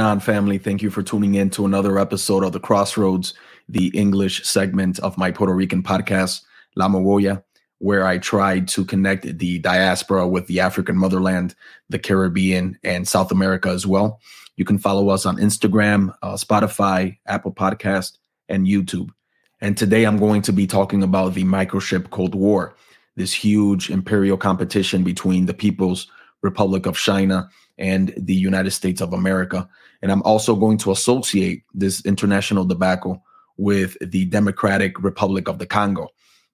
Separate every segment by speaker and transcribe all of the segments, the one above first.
Speaker 1: Family? Thank you for tuning in to another episode of The Crossroads, the English segment of my Puerto Rican podcast, La Mogolla, where I try to connect the diaspora with the African motherland, the Caribbean, and South America as well. You can follow us on Instagram, uh, Spotify, Apple Podcast, and YouTube. And today I'm going to be talking about the microchip Cold War, this huge imperial competition between the People's Republic of China and the United States of America. And I'm also going to associate this international debacle with the Democratic Republic of the Congo.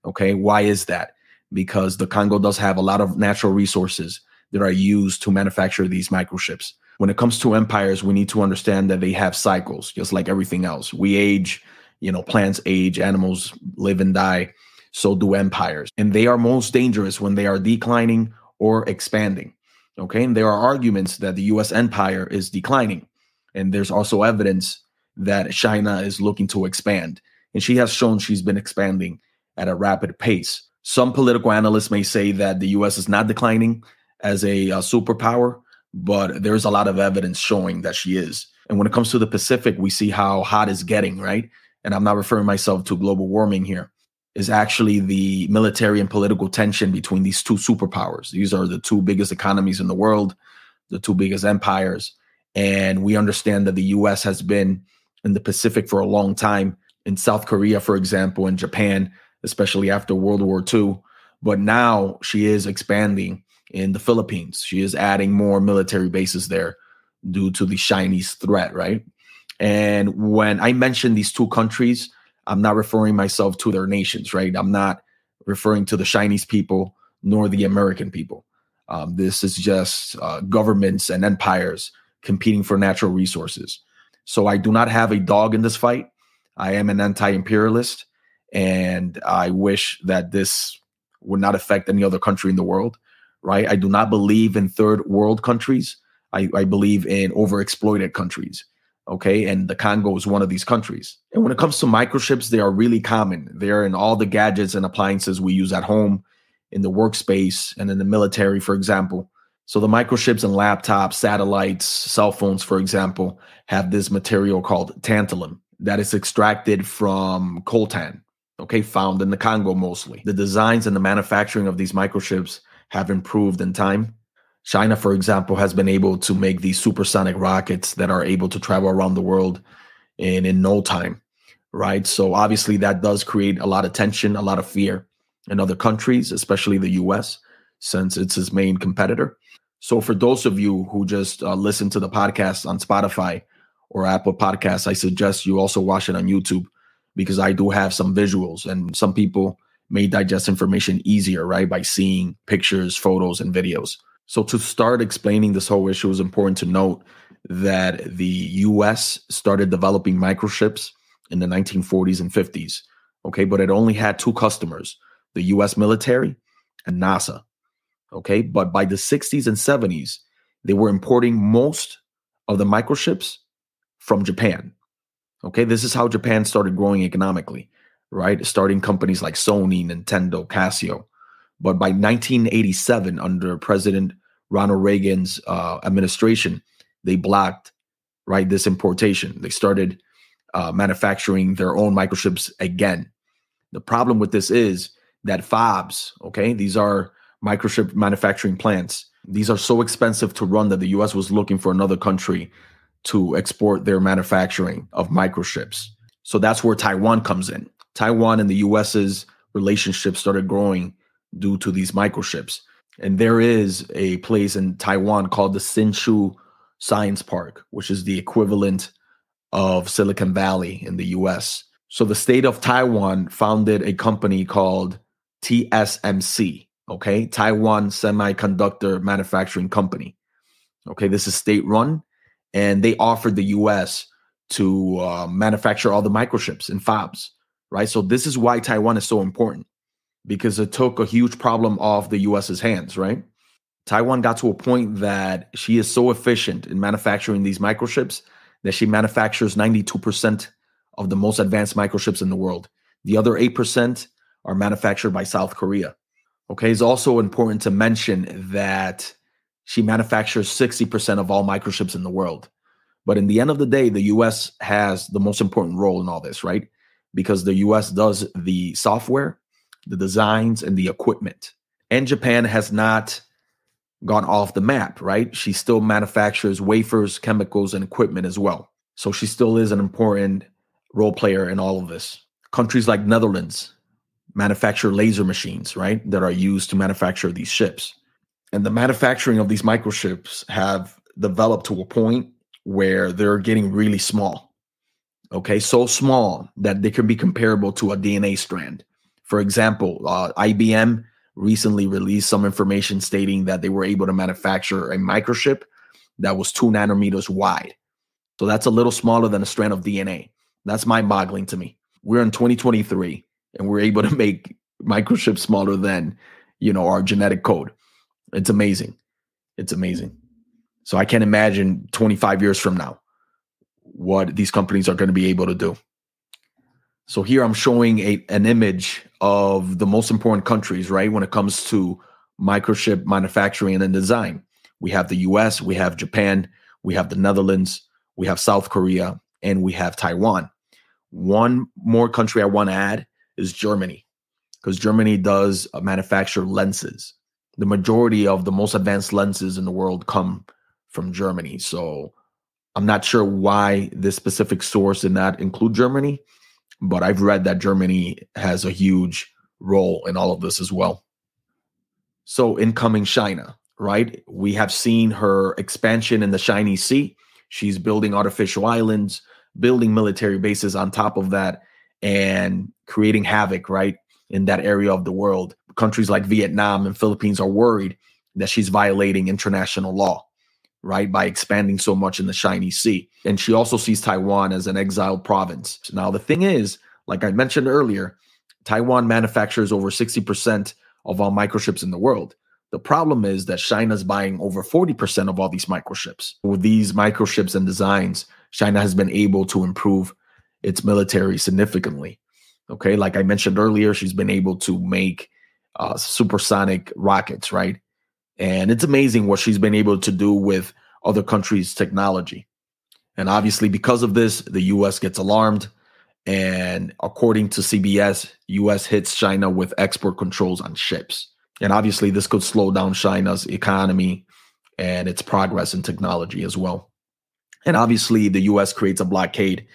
Speaker 1: Okay, why is that? Because the Congo does have a lot of natural resources that are used to manufacture these microchips. When it comes to empires, we need to understand that they have cycles, just like everything else. We age, you know, plants age, animals live and die. So do empires. And they are most dangerous when they are declining or expanding. Okay. And there are arguments that the US empire is declining. And there's also evidence that China is looking to expand. And she has shown she's been expanding at a rapid pace. Some political analysts may say that the US is not declining as a, a superpower, but there's a lot of evidence showing that she is. And when it comes to the Pacific, we see how hot it's getting, right? And I'm not referring myself to global warming here is actually the military and political tension between these two superpowers. These are the two biggest economies in the world, the two biggest empires. And we understand that the US has been in the Pacific for a long time, in South Korea, for example, in Japan, especially after World War II. But now she is expanding in the Philippines. She is adding more military bases there due to the Chinese threat, right? And when I mention these two countries, I'm not referring myself to their nations, right? I'm not referring to the Chinese people nor the American people. Um, this is just uh, governments and empires competing for natural resources. So I do not have a dog in this fight. I am an anti imperialist, and I wish that this would not affect any other country in the world, right? I do not believe in third world countries. I, I believe in overexploited countries. Okay. And the Congo is one of these countries. And when it comes to microchips, they are really common. They're in all the gadgets and appliances we use at home, in the workspace, and in the military, for example. So the microchips in laptops, satellites, cell phones, for example, have this material called tantalum that is extracted from coltan, okay, found in the Congo mostly. The designs and the manufacturing of these microchips have improved in time. China, for example, has been able to make these supersonic rockets that are able to travel around the world in, in no time, right? So obviously that does create a lot of tension, a lot of fear in other countries, especially the US, since it's his main competitor. So for those of you who just uh, listen to the podcast on Spotify or Apple Podcasts, I suggest you also watch it on YouTube because I do have some visuals and some people may digest information easier, right? By seeing pictures, photos, and videos. So, to start explaining this whole issue, it's important to note that the US started developing microchips in the 1940s and 50s. Okay. But it only had two customers the US military and NASA. Okay. But by the 60s and 70s, they were importing most of the microchips from Japan. Okay. This is how Japan started growing economically, right? Starting companies like Sony, Nintendo, Casio. But by 1987, under President Ronald Reagan's uh, administration, they blocked right this importation. They started uh, manufacturing their own microchips again. The problem with this is that fabs, okay, these are microchip manufacturing plants. These are so expensive to run that the U.S. was looking for another country to export their manufacturing of microchips. So that's where Taiwan comes in. Taiwan and the U.S.'s relationship started growing due to these microchips. And there is a place in Taiwan called the Hsinchu Science Park, which is the equivalent of Silicon Valley in the US. So the state of Taiwan founded a company called TSMC, okay? Taiwan Semiconductor Manufacturing Company. Okay, this is state run, and they offered the US to uh, manufacture all the microchips and fabs, right? So this is why Taiwan is so important because it took a huge problem off the US's hands, right? Taiwan got to a point that she is so efficient in manufacturing these microchips that she manufactures 92% of the most advanced microchips in the world. The other 8% are manufactured by South Korea. Okay, it's also important to mention that she manufactures 60% of all microchips in the world. But in the end of the day, the US has the most important role in all this, right? Because the US does the software, the designs, and the equipment. And Japan has not gone off the map, right? She still manufactures wafers, chemicals, and equipment as well. So she still is an important role player in all of this. Countries like Netherlands manufacture laser machines, right, that are used to manufacture these ships. And the manufacturing of these microchips have developed to a point where they're getting really small. Okay, so small that they can be comparable to a DNA strand. For example, uh, IBM recently released some information stating that they were able to manufacture a microchip that was two nanometers wide. So that's a little smaller than a strand of DNA. That's mind boggling to me. We're in 2023 and we're able to make microchips smaller than, you know, our genetic code. It's amazing. It's amazing. So I can't imagine 25 years from now what these companies are going to be able to do. So here I'm showing a, an image of the most important countries, right? When it comes to microchip manufacturing and design, we have the US, we have Japan, we have the Netherlands, we have South Korea, and we have Taiwan. One more country I want to add is Germany, because Germany does uh, manufacture lenses. The majority of the most advanced lenses in the world come from Germany. So I'm not sure why this specific source did not include Germany, but I've read that Germany has a huge role in all of this as well. So, incoming China, right? We have seen her expansion in the Chinese Sea. She's building artificial islands, building military bases on top of that, and creating havoc, right, in that area of the world. Countries like Vietnam and Philippines are worried that she's violating international law, right, by expanding so much in the Chinese Sea. And she also sees Taiwan as an exiled province. Now, the thing is, like I mentioned earlier, Taiwan manufactures over 60% of all microchips in the world. The problem is that China's buying over 40% of all these microchips. With these microchips and designs, China has been able to improve its military significantly. Okay, like I mentioned earlier, she's been able to make uh, supersonic rockets, right? And it's amazing what she's been able to do with other countries' technology. And obviously, because of this, the US gets alarmed. And according to CBS, US hits China with export controls on ships. And obviously, this could slow down China's economy and its progress in technology as well. And obviously, the US creates a blockade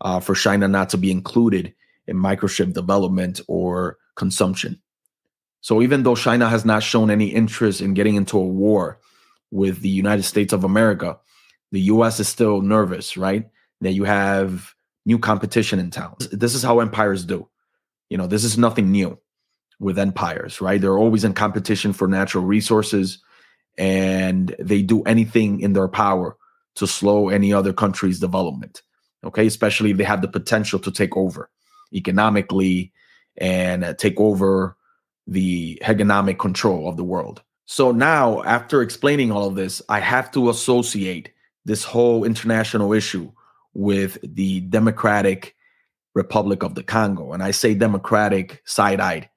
Speaker 1: uh, for China not to be included in microchip development or consumption. So even though China has not shown any interest in getting into a war with the United States of America, the US is still nervous, right? That you have new competition in town. This is how empires do. You know, this is nothing new with empires, right? They're always in competition for natural resources and they do anything in their power to slow any other country's development. Okay, especially if they have the potential to take over economically and take over the hegemonic control of the world. So now, after explaining all of this, I have to associate this whole international issue with the Democratic Republic of the Congo. And I say democratic side eyed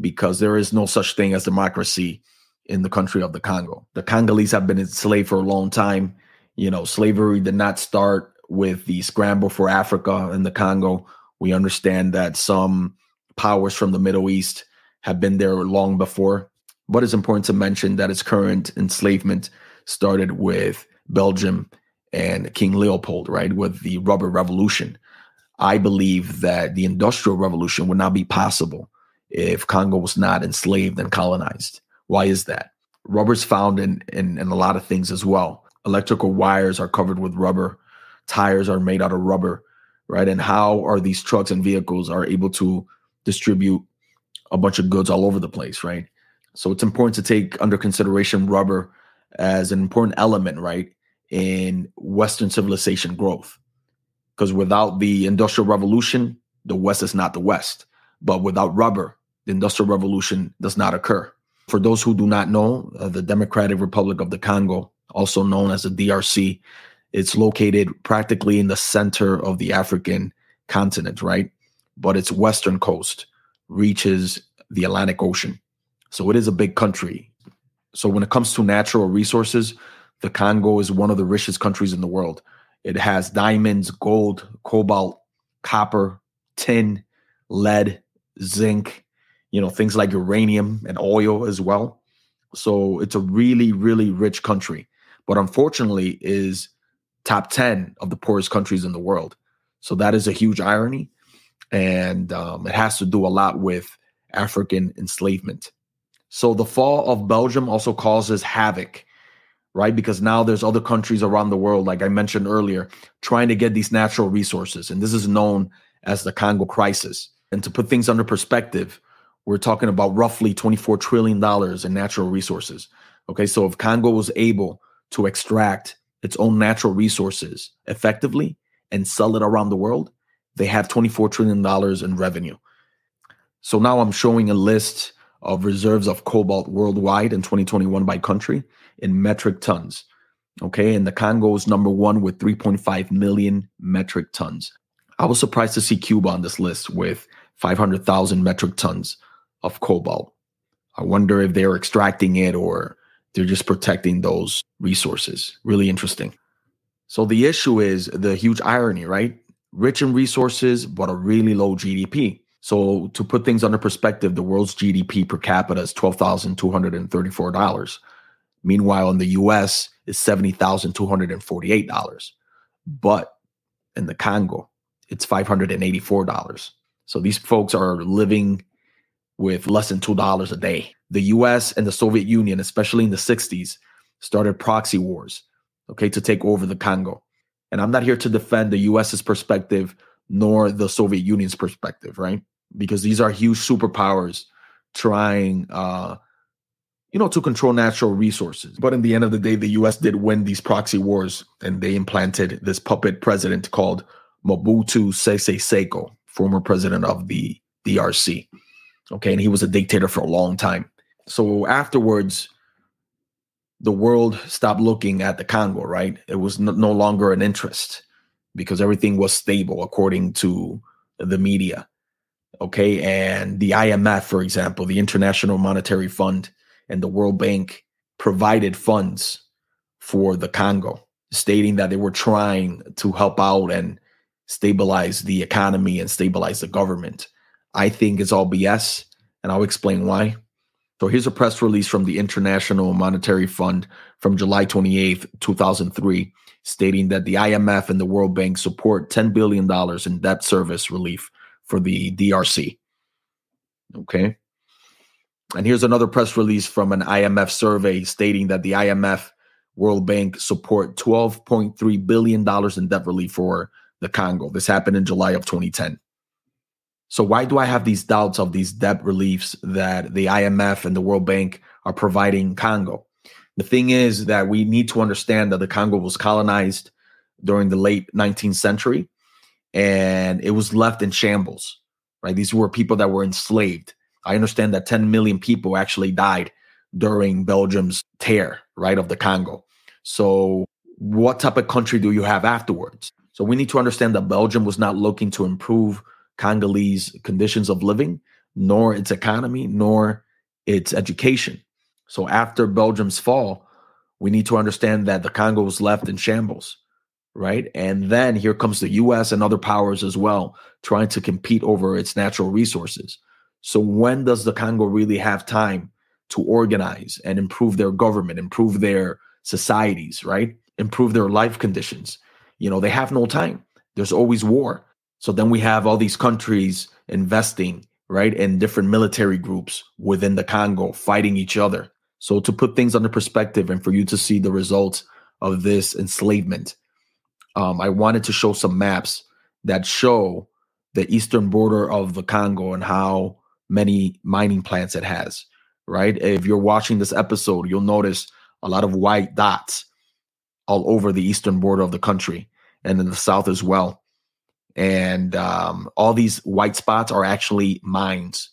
Speaker 1: because there is no such thing as democracy in the country of the Congo. The Congolese have been enslaved for a long time. You know, slavery did not start with the scramble for Africa and the Congo we understand that some powers from the Middle East have been there long before. But it's important to mention that its current enslavement started with Belgium and King Leopold, right, with the rubber revolution. I believe that the industrial revolution would not be possible if Congo was not enslaved and colonized. Why is that? Rubber is found in, in, in a lot of things as well. Electrical wires are covered with rubber, tires are made out of rubber, right? And how are these trucks and vehicles are able to distribute a bunch of goods all over the place, right? So it's important to take under consideration rubber as an important element, right, in Western civilization growth. Because without the Industrial Revolution, the West is not the West. But without rubber, the Industrial Revolution does not occur. For those who do not know, uh, the Democratic Republic of the Congo, also known as the DRC, it's located practically in the center of the African continent, right? But its western coast reaches the Atlantic Ocean. So it is a big country. So when it comes to natural resources, the Congo is one of the richest countries in the world. It has diamonds, gold, cobalt, copper, tin, lead, zinc, you know, things like uranium and oil as well. So it's a really, really rich country, but unfortunately is top 10 of the poorest countries in the world. So that is a huge irony. And um, it has to do a lot with African enslavement. So the fall of Belgium also causes havoc, right? Because now there's other countries around the world, like I mentioned earlier, trying to get these natural resources. And this is known as the Congo crisis. And to put things under perspective, we're talking about roughly $24 trillion in natural resources. Okay, so if Congo was able to extract its own natural resources effectively and sell it around the world, they have $24 trillion in revenue. So now I'm showing a list of reserves of cobalt worldwide in 2021 by country in metric tons. Okay, and the Congo is number one with 3.5 million metric tons. I was surprised to see Cuba on this list with 500,000 metric tons of cobalt. I wonder if they're extracting it or they're just protecting those resources. Really interesting. So the issue is the huge irony, right? Rich in resources, but a really low GDP. So to put things under perspective, the world's GDP per capita is $12,234. Meanwhile, in the US, it's $70,248. But in the Congo, it's $584. So these folks are living with less than $2 a day. The US and the Soviet Union, especially in the 60s, started proxy wars, okay, to take over the Congo. And I'm not here to defend the US's perspective nor the Soviet Union's perspective, right? Because these are huge superpowers trying uh you know to control natural resources. But in the end of the day, the US did win these proxy wars and they implanted this puppet president called Mobutu Sese Seko, former president of the DRC. Okay, and he was a dictator for a long time. So afterwards, the world stopped looking at the Congo, right? It was no, no longer an interest because everything was stable according to the media. Okay, and the IMF, for example, the International Monetary Fund and the World Bank provided funds for the Congo, stating that they were trying to help out and stabilize the economy and stabilize the government. I think it's all BS, and I'll explain why. So here's a press release from the International Monetary Fund from July 28th, 2003, stating that the IMF and the World Bank support $10 billion in debt service relief for the DRC. Okay. And here's another press release from an IMF survey stating that the IMF World Bank support $12.3 billion in debt relief for the Congo. This happened in July of 2010. So why do I have these doubts of these debt reliefs that the IMF and the World Bank are providing Congo? The thing is that we need to understand that the Congo was colonized during the late 19th century and it was left in shambles, right? These were people that were enslaved. I understand that 10 million people actually died during Belgium's tear, right, of the Congo. So what type of country do you have afterwards? So we need to understand that Belgium was not looking to improve Congolese conditions of living, nor its economy, nor its education. So after Belgium's fall, we need to understand that the Congo was left in shambles, right? And then here comes the US and other powers as well, trying to compete over its natural resources. So when does the Congo really have time to organize and improve their government, improve their societies, right? Improve their life conditions? You know, they have no time. There's always war. So then we have all these countries investing, right, in different military groups within the Congo fighting each other. So to put things under perspective and for you to see the results of this enslavement, um, I wanted to show some maps that show the eastern border of the Congo and how many mining plants it has, right? If you're watching this episode, you'll notice a lot of white dots all over the eastern border of the country and in the south as well. And um, all these white spots are actually mines,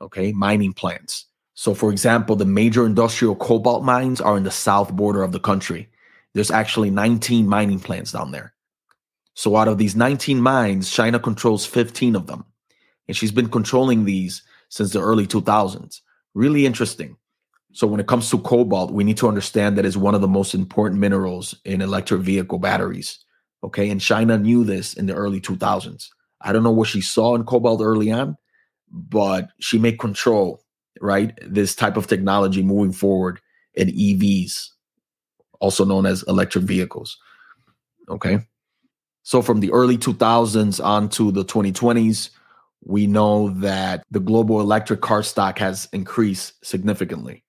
Speaker 1: okay, mining plants. So, for example, the major industrial cobalt mines are in the south border of the country. There's actually 19 mining plants down there. So, out of these 19 mines, China controls 15 of them. And she's been controlling these since the early 2000s. Really interesting. So, when it comes to cobalt, we need to understand that it's one of the most important minerals in electric vehicle batteries Okay. And China knew this in the early 2000s. I don't know what she saw in cobalt early on, but she made control, right? This type of technology moving forward in EVs, also known as electric vehicles. Okay. So from the early 2000s on to the 2020s, we know that the global electric car stock has increased significantly,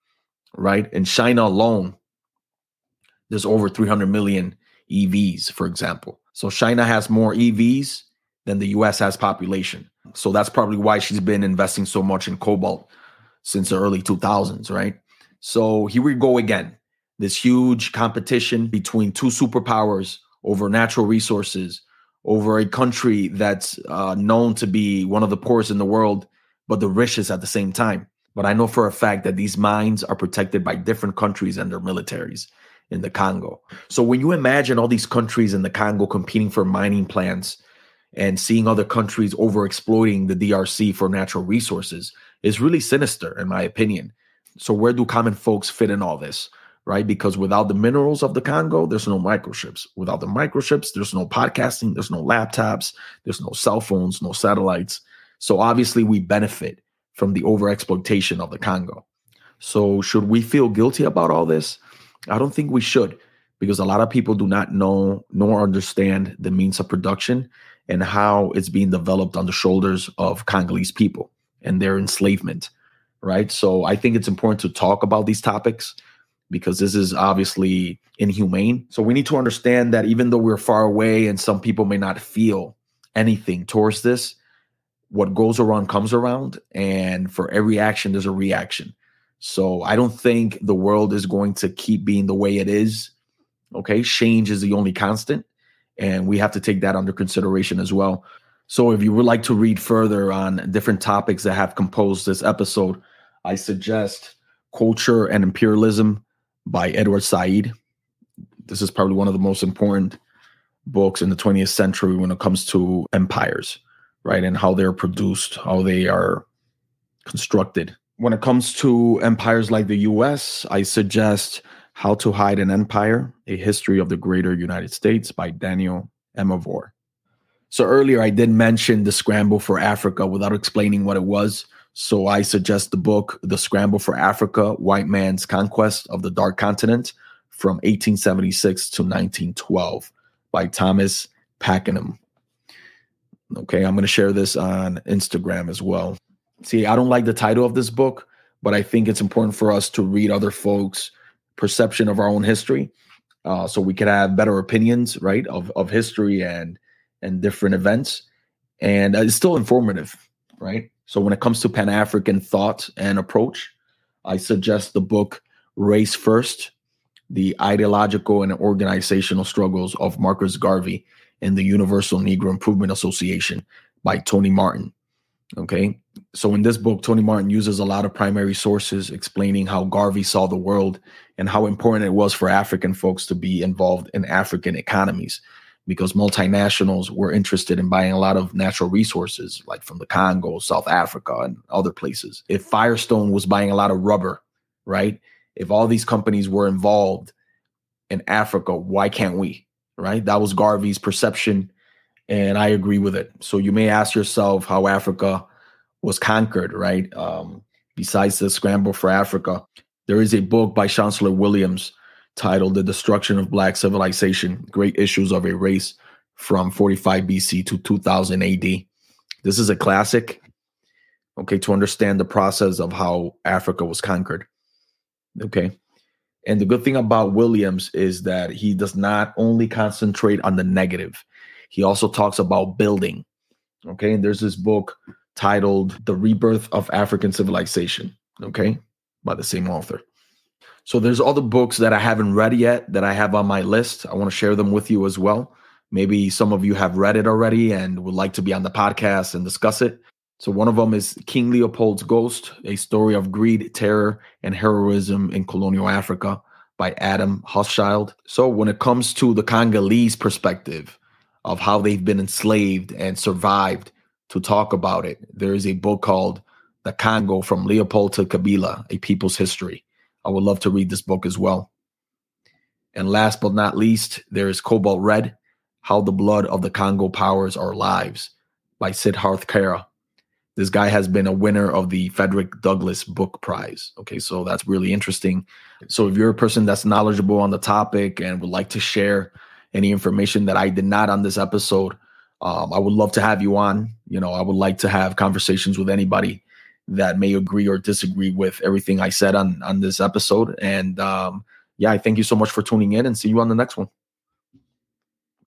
Speaker 1: right? In China alone, there's over 300 million EVs, for example. So China has more EVs than the US has population. So that's probably why she's been investing so much in cobalt since the early 2000s, right? So here we go again. This huge competition between two superpowers over natural resources, over a country that's uh, known to be one of the poorest in the world, but the richest at the same time. But I know for a fact that these mines are protected by different countries and their militaries in the Congo. So when you imagine all these countries in the Congo competing for mining plants and seeing other countries over exploiting the DRC for natural resources is really sinister, in my opinion. So where do common folks fit in all this? Right? Because without the minerals of the Congo, there's no microchips. Without the microchips, there's no podcasting, there's no laptops, there's no cell phones, no satellites. So obviously we benefit from the overexploitation of the Congo. So should we feel guilty about all this? I don't think we should because a lot of people do not know nor understand the means of production and how it's being developed on the shoulders of Congolese people and their enslavement, right? So I think it's important to talk about these topics because this is obviously inhumane. So we need to understand that even though we're far away and some people may not feel anything towards this, what goes around comes around. And for every action, there's a reaction. So I don't think the world is going to keep being the way it is. Okay. Change is the only constant. And we have to take that under consideration as well. So if you would like to read further on different topics that have composed this episode, I suggest Culture and Imperialism by Edward Said. This is probably one of the most important books in the 20th century when it comes to empires, right? And how they're produced, how they are constructed when it comes to empires like the US, I suggest How to Hide an Empire A History of the Greater United States by Daniel Immerwahr. So earlier I did mention the scramble for Africa without explaining what it was. So I suggest the book The Scramble for Africa White Man's Conquest of the Dark Continent from 1876 to 1912 by Thomas Pakenham. Okay, I'm going to share this on Instagram as well see, I don't like the title of this book, but I think it's important for us to read other folks' perception of our own history, uh, so we can have better opinions, right, of of history and and different events, and uh, it's still informative, right. So when it comes to Pan African thought and approach, I suggest the book "Race First: The Ideological and Organizational Struggles of Marcus Garvey and the Universal Negro Improvement Association" by Tony Martin. Okay. So in this book, Tony Martin uses a lot of primary sources explaining how Garvey saw the world and how important it was for African folks to be involved in African economies because multinationals were interested in buying a lot of natural resources, like from the Congo, South Africa, and other places. If Firestone was buying a lot of rubber, right? If all these companies were involved in Africa, why can't we? Right? That was Garvey's perception and I agree with it. So you may ask yourself how Africa was conquered, right? Um, besides the scramble for Africa, there is a book by Chancellor Williams titled The Destruction of Black Civilization Great Issues of a Race from 45 BC to 2000 AD. This is a classic, okay, to understand the process of how Africa was conquered. Okay. And the good thing about Williams is that he does not only concentrate on the negative, he also talks about building. Okay. And there's this book titled The Rebirth of African Civilization. Okay. By the same author. So there's other books that I haven't read yet that I have on my list. I want to share them with you as well. Maybe some of you have read it already and would like to be on the podcast and discuss it. So one of them is King Leopold's Ghost, a story of greed, terror, and heroism in colonial Africa by Adam Hochschild. So when it comes to the Congolese perspective, of how they've been enslaved and survived to talk about it. There is a book called The Congo from Leopold to Kabila, A People's History. I would love to read this book as well. And last but not least, there is Cobalt Red How the Blood of the Congo Powers Our Lives by Siddharth Kara. This guy has been a winner of the Frederick Douglass Book Prize. Okay, so that's really interesting. So if you're a person that's knowledgeable on the topic and would like to share any information that I did not on this episode, um, I would love to have you on. You know, I would like to have conversations with anybody that may agree or disagree with everything I said on on this episode. And um, yeah, I thank you so much for tuning in, and see you on the next one.